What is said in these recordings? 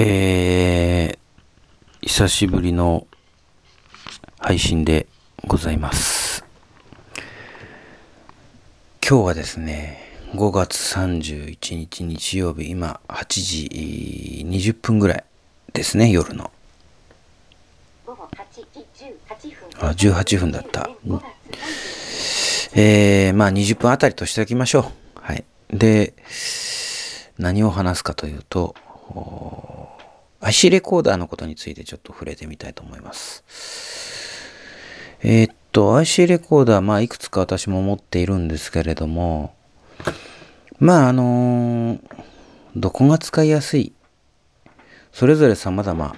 えー、久しぶりの配信でございます。今日はですね、5月31日日曜日、今8時20分ぐらいですね、夜の。あ、18分だった。えー、まあ20分あたりとしておきましょう。はい。で、何を話すかというと、IC レコー。ダー。のことについてちょっと触れてみたいと思います。えー、っと、IC レコー。ダー、まあ、いくつか私も持っているんですけれども、まあ、あのー。どこが使いやすい、それぞれ様々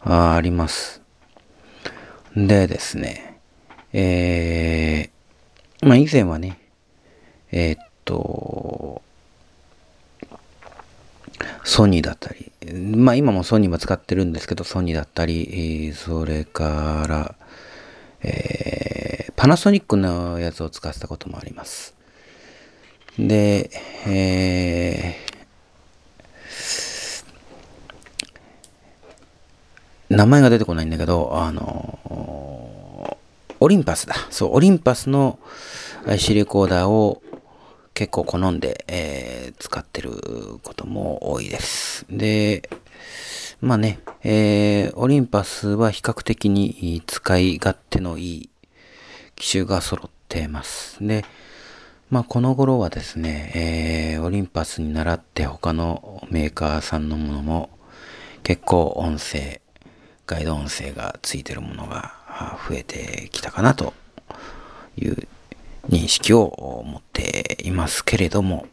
ああります。でですね、えー、まあ、以前はね、えー、っと、ソニーだったり、まあ今もソニーも使ってるんですけど、ソニーだったり、それから、えーパナソニックのやつを使ってたこともあります。で、えー名前が出てこないんだけど、あのオリンパスだ。そう、オリンパスの IC レコーダーを結構好んで、えー使ってることも多いです。で、まあね、えーオリンパスは比較的に使い勝手のいい機種が揃ってます。で、まあこの頃はですね、えーオリンパスに倣って他のメーカーさんのものも結構音声、ガイド音声がついてるものが増えてきたかなという認識を持っていますけれども、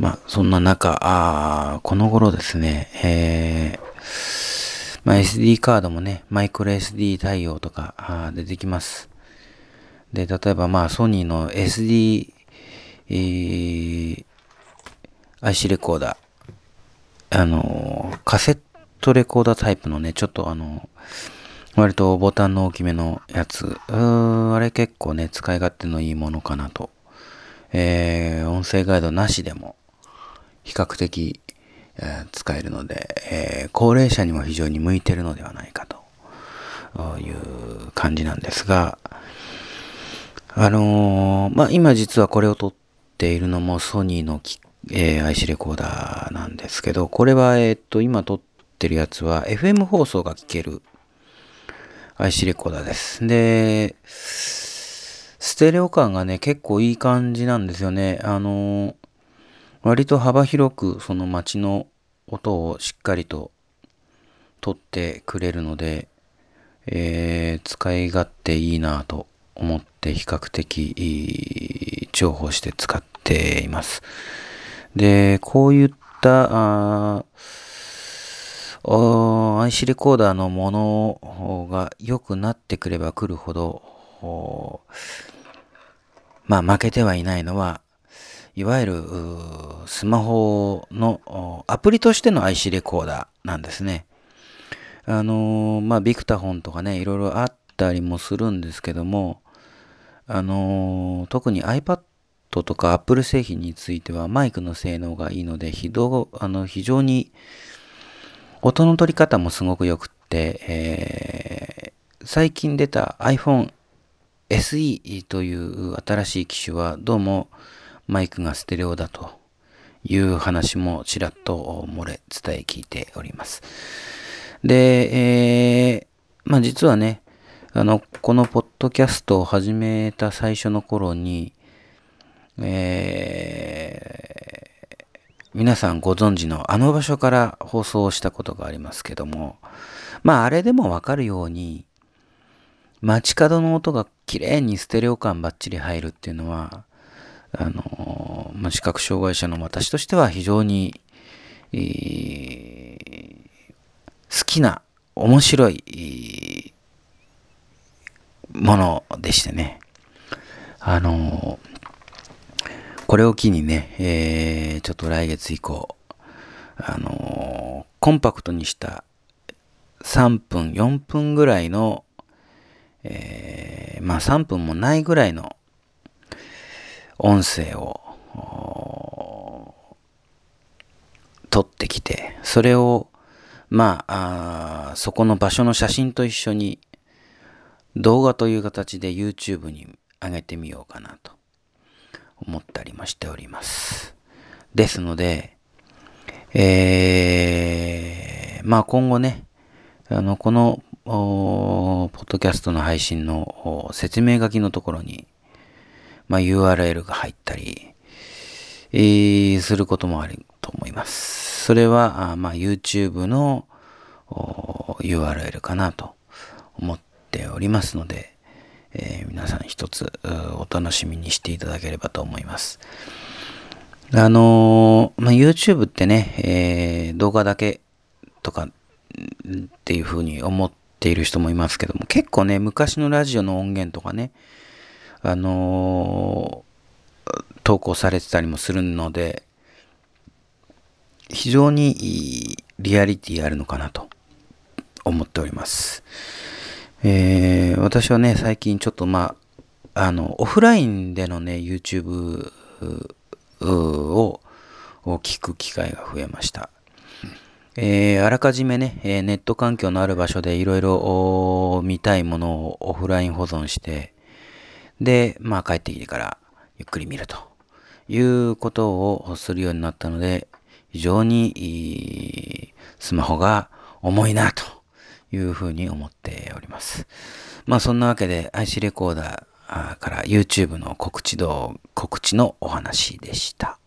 まあ、そんな中、あーこの頃ですね、えーまあ、SD カードもね、マイクロ SD 対応とかあー出てきます。で、例えばまあ、ソニーの SD、えー IC レコーダー、あのカセットレコーダータイプのね、ちょっとあの割とボタンの大きめのやつ。うー、あれ結構ね、使い勝手のいいものかなと。えー、音声ガイドなしでも、比較的、えー使えるので、えー高齢者にも非常に向いてるのではないかという感じなんですが、あのーまあ、今実はこれを撮っているのもソニーのき、えー IC レコーダーなんですけど、これは、えっと、今撮ってるやつは FM 放送が聞ける IC レコーダーです。で、ステレオ感がね、結構いい感じなんですよね。あの、割と幅広くその街の音をしっかりと取ってくれるので、えー使い勝手いいなと思って比較的重宝して使っています。で、こういった、あ IC レコーダーのものが良くなってくればくるほど、まあ負けてはいないのは、いわゆるスマホのアプリとしての IC レコーダーなんですね。あのーまあビクタフォンとかね、いろいろあったりもするんですけども、あのー特に iPad とか Apple 製品についてはマイクの性能がいいので、非常あの非常に音の取り方もすごく良くって、えー最近出た iPhone SE という新しい機種はどうもマイクがステレオだという話もちらっと漏れ伝え聞いております。で、えーまあ実はね、あの、このポッドキャストを始めた最初の頃に、えー皆さんご存知のあの場所から放送をしたことがありますけども、まああれでもわかるように、街角の音が綺麗にステレオ感バッチリ入るっていうのは、あの、まあ、視覚障害者の私としては非常に、えー好きな、面白い、ものでしてね。あのこれを機にね、えーちょっと来月以降、あのコンパクトにした3分、4分ぐらいの、えーまあ3分もないぐらいの音声を撮ってきて、それを、まあ、あそこの場所の写真と一緒に動画という形で YouTube に上げてみようかなと思ったりもしております。ですので、えー、まあ今後ね、あの、この、ポッドキャストの配信の説明書きのところに、まあ URL が入ったり、えー、することもあると思います。それは、あまあ YouTube の URL かなと思っておりますので、えー、皆さん一つお楽しみにしていただければと思います。あのー、まあ、YouTube ってね、えー、動画だけとかっていうふうに思っている人もいますけども、結構ね、昔のラジオの音源とかね、あの、投稿されてたりもするので、非常にリアリティあるのかなと思っております。えー、私はね、最近ちょっとまあ、あの、オフラインでのね、YouTube を聞く機会が増えました。えー、あらかじめね、えネット環境のある場所でいろいろ見たいものをオフライン保存して、で、まあ帰ってきてからゆっくり見るということをするようになったので、非常にスマホが重いなというふうに思っております。まあそんなわけで IC レコーダーから YouTube の告知動、告知のお話でした。